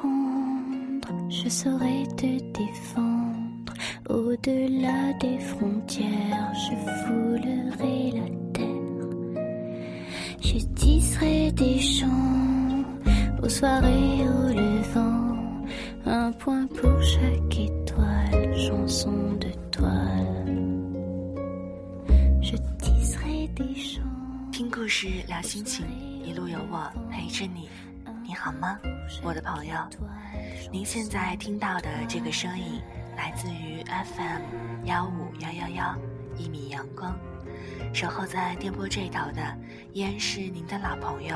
rendre, je saurais te défendre. Au-delà des frontières, je foulerai la terre. Je tisserai des chants aux soirées au levant. Un point pour chaque étoile, chanson de toile. Je tisserai des chants. 听故事聊心情，一路有我陪着你。 你好吗，我的朋友？您现在听到的这个声音，来自于 FM 幺五幺幺幺一米阳光。守候在电波这头的，依然是您的老朋友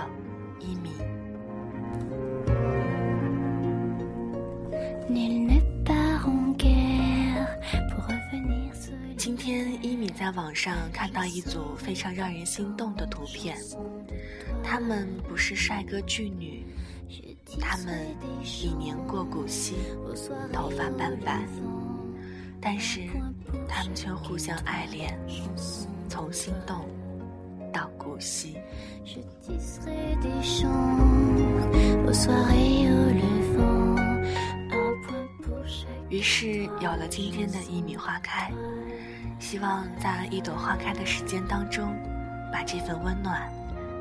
一米。今天一米在网上看到一组非常让人心动的图片，他们不是帅哥巨女，他们已年过古稀，头发斑白，但是他们却互相爱恋，从心动到古稀。于是有了今天的一米花开。希望在一朵花开的时间当中，把这份温暖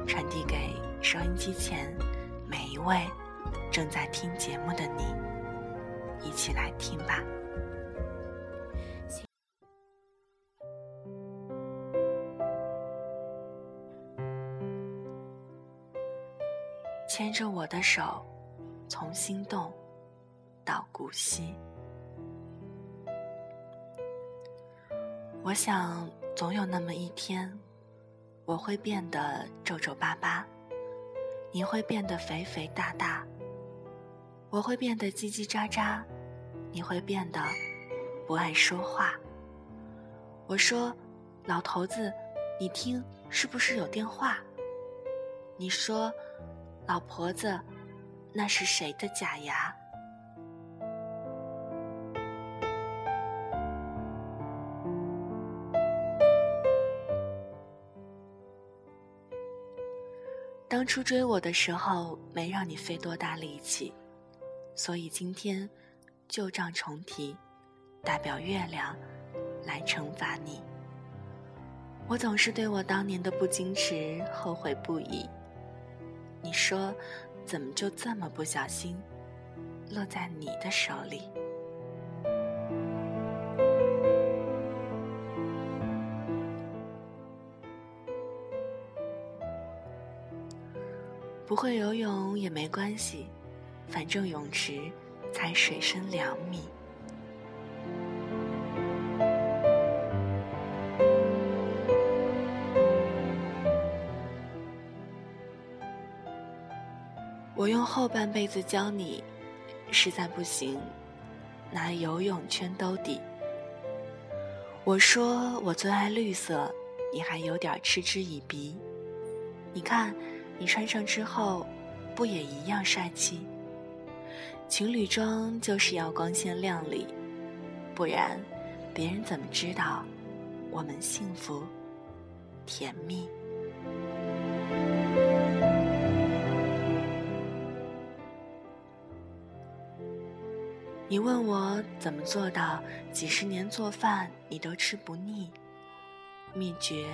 传递给收音机前每一位正在听节目的你。一起来听吧。牵着我的手，从心动到古稀。我想，总有那么一天，我会变得皱皱巴巴，你会变得肥肥大大，我会变得叽叽喳喳，你会变得不爱说话。我说：“老头子，你听，是不是有电话？”你说：“老婆子，那是谁的假牙？”当初追我的时候，没让你费多大力气，所以今天旧账重提，代表月亮来惩罚你。我总是对我当年的不矜持后悔不已。你说，怎么就这么不小心，落在你的手里？会游泳也没关系，反正泳池才水深两米。我用后半辈子教你，实在不行，拿游泳圈兜底。我说我最爱绿色，你还有点嗤之以鼻。你看。你穿上之后，不也一样帅气？情侣装就是要光鲜亮丽，不然别人怎么知道我们幸福甜蜜？你问我怎么做到几十年做饭你都吃不腻？秘诀，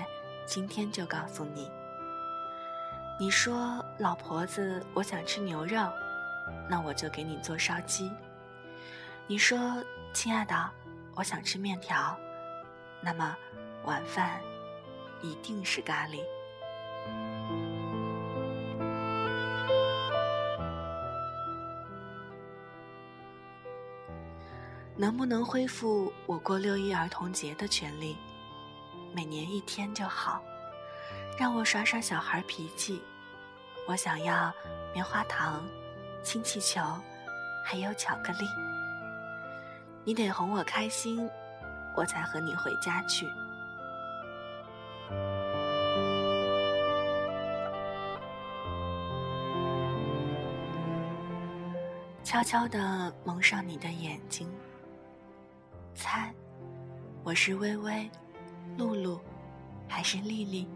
今天就告诉你。你说老婆子，我想吃牛肉，那我就给你做烧鸡。你说亲爱的，我想吃面条，那么晚饭一定是咖喱。能不能恢复我过六一儿童节的权利？每年一天就好。让我耍耍小孩脾气，我想要棉花糖、氢气球，还有巧克力。你得哄我开心，我才和你回家去。悄悄地蒙上你的眼睛，猜，我是微微、露露，还是丽丽？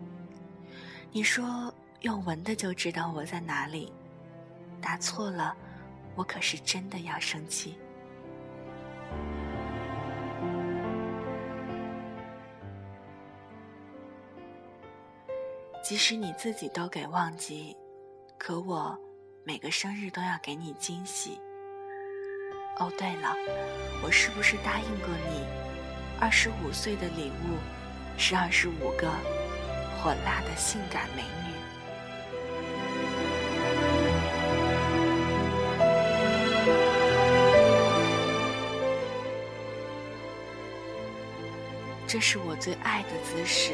你说用闻的就知道我在哪里，答错了，我可是真的要生气。即使你自己都给忘记，可我每个生日都要给你惊喜。哦，对了，我是不是答应过你，二十五岁的礼物是二十五个火辣的性感美女？这是我最爱的姿势。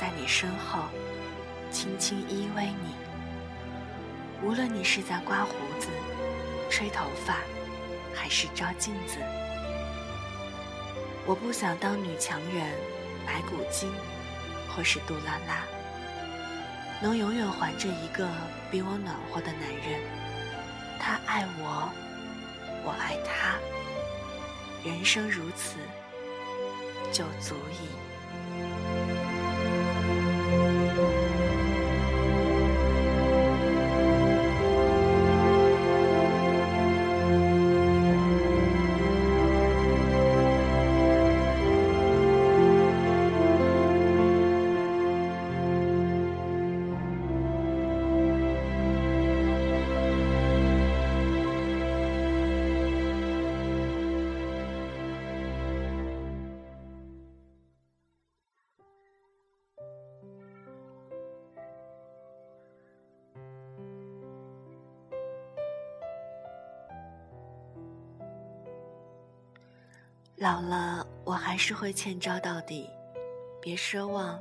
在你身后，轻轻依偎你。无论你是在刮胡子、吹头发，还是照镜子，我不想当女强人、白骨精，或是杜拉拉。能永远环着一个比我暖和的男人，他爱我，我爱他，人生如此，就足以。老了，我还是会欠招到底，别奢望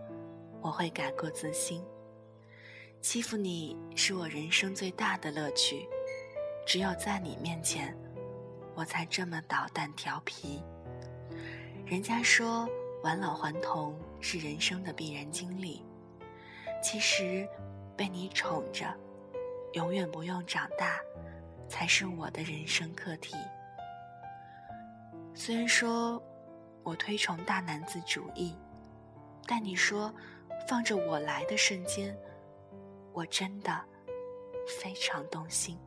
我会改过自新。欺负你是我人生最大的乐趣，只有在你面前，我才这么捣蛋调皮。人家说返老还童是人生的必然经历，其实被你宠着，永远不用长大，才是我的人生课题。虽然说，我推崇大男子主义，但你说放着我来的瞬间，我真的非常动心。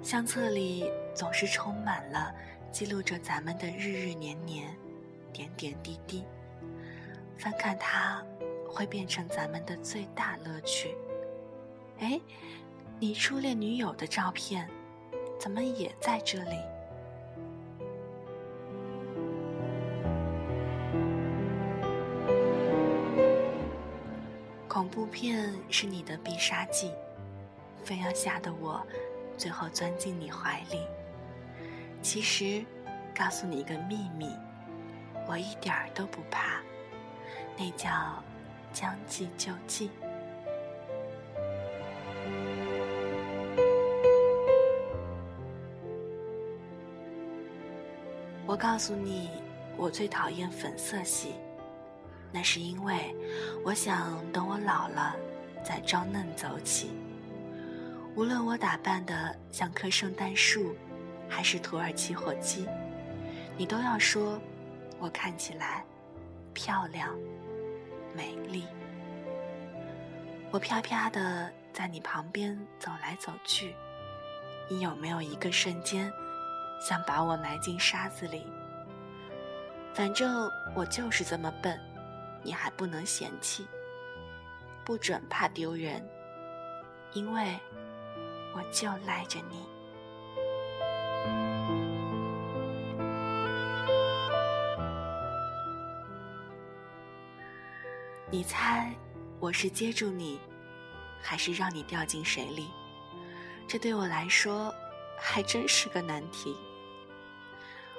相册里总是充满了记录着咱们的日日年年、点点滴滴。翻看它，会变成咱们的最大乐趣。哎，你初恋女友的照片，怎么也在这里？恐怖片是你的必杀技，非要吓得我最后钻进你怀里。其实，告诉你一个秘密，我一点儿都不怕。那叫将计就计。我告诉你，我最讨厌粉色系，那是因为我想等我老了再装嫩走起。无论我打扮的像棵圣诞树，还是土耳其火鸡，你都要说我看起来漂亮。美丽，我飘飘的在你旁边走来走去，你有没有一个瞬间想把我埋进沙子里？反正我就是这么笨，你还不能嫌弃，不准怕丢人，因为我就赖着你。你猜，我是接住你，还是让你掉进水里？这对我来说还真是个难题。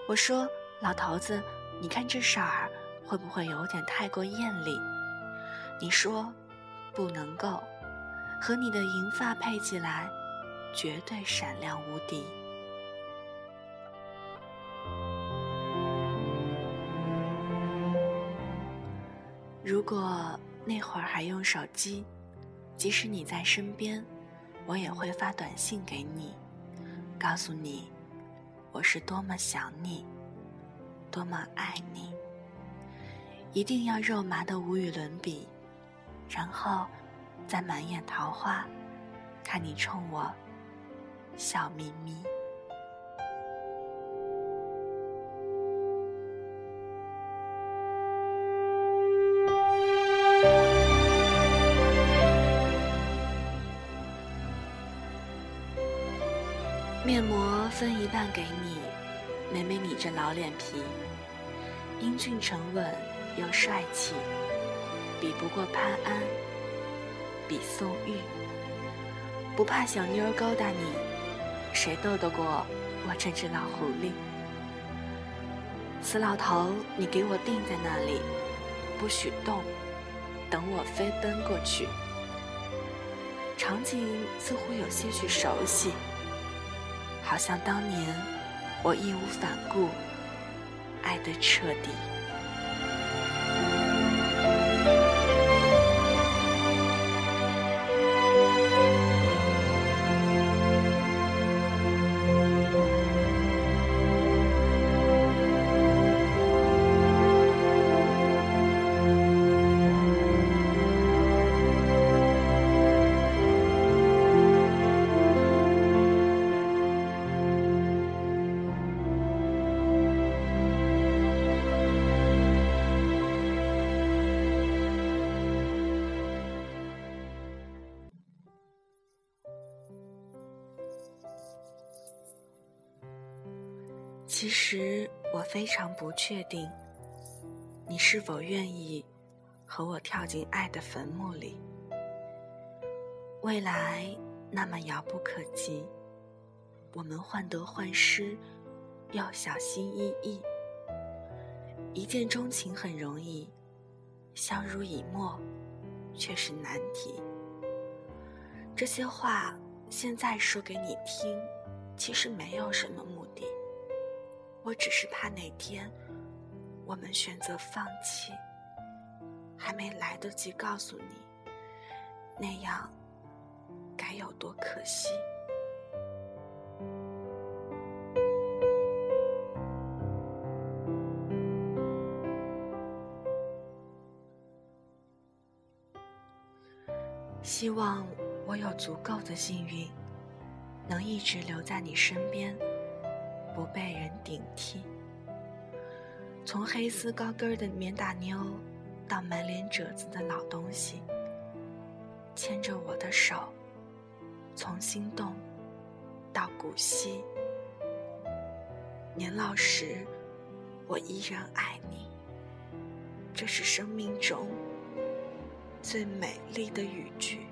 我说：“老头子，你看这色儿会不会有点太过艳丽？”你说：“不能够，和你的银发配起来，绝对闪亮无敌。”如果那会儿还用手机，即使你在身边，我也会发短信给你，告诉你我是多么想你。多么爱你，一定要肉麻的无与伦比，然后再满眼桃花，看你冲我笑眯眯。分一半给你，美美你这老脸皮，英俊沉稳又帅气，比不过潘安，比宋玉，不怕小妞勾搭你，谁斗得过我这只老狐狸？死老头，你给我定在那里，不许动，等我飞奔过去。场景似乎有些许熟悉。好像当年我义无反顾，爱得彻底。其实我非常不确定，你是否愿意和我跳进爱的坟墓里。未来那么遥不可及，我们患得患失，要小心翼翼。一见钟情很容易，相濡以沫却是难题。这些话现在说给你听，其实没有什么。我只是怕哪天我们选择放弃，还没来得及告诉你，那样该有多可惜。希望我有足够的幸运，能一直留在你身边。不被人顶替。从黑丝高跟的棉大妞，到满脸褶子的老东西，牵着我的手，从心动到古稀。年老时，我依然爱你。这是生命中最美丽的语句。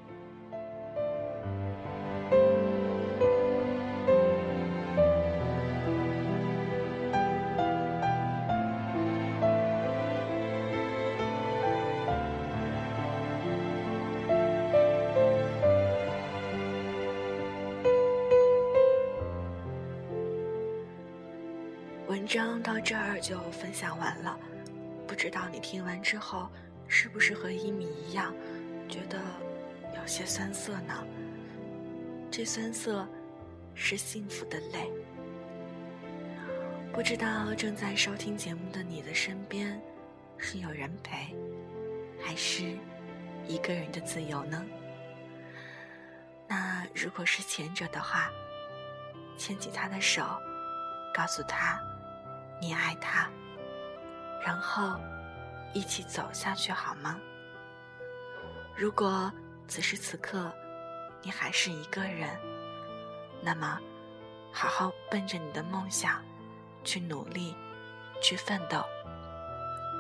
文章到这儿就分享完了，不知道你听完之后是不是和一米一样，觉得有些酸涩呢？这酸涩是幸福的泪。不知道正在收听节目的你的身边是有人陪，还是一个人的自由呢？那如果是前者的话，牵起他的手，告诉他。你爱他，然后一起走下去好吗？如果此时此刻你还是一个人，那么好好奔着你的梦想去努力，去奋斗。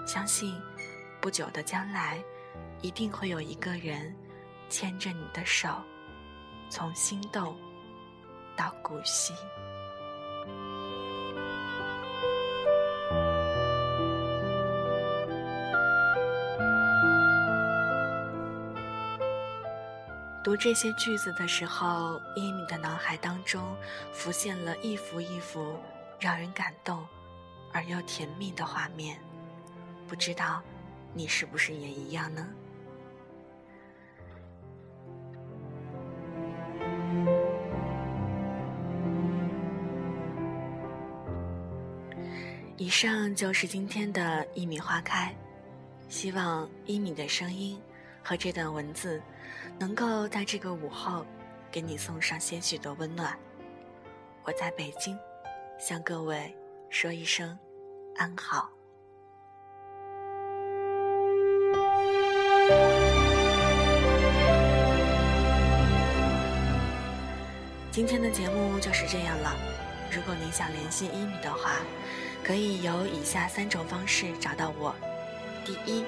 相信不久的将来，一定会有一个人牵着你的手，从心动到古稀。读这些句子的时候，伊米的脑海当中浮现了一幅一幅让人感动而又甜蜜的画面。不知道你是不是也一样呢？以上就是今天的一米花开，希望一米的声音和这段文字，能够在这个午后，给你送上些许的温暖。我在北京，向各位说一声安好。今天的节目就是这样了。如果您想联系一米的话，可以有以下三种方式找到我：第一，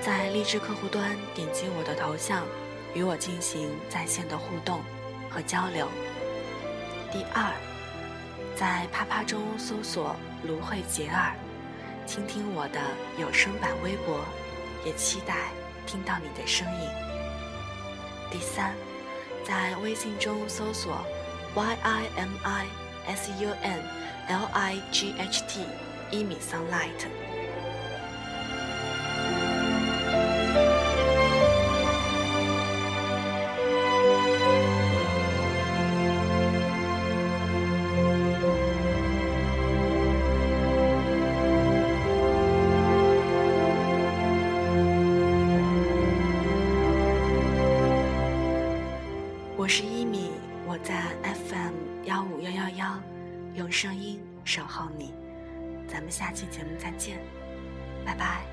在荔枝客户端点击我的头像，与我进行在线的互动和交流；第二，在啪啪中搜索“芦荟结耳”，倾听我的有声版微博，也期待听到你的声音；第三，在微信中搜索 “y i m i s u n”。L I G H T，一米 sunlight。你，咱们下期节目再见，拜拜。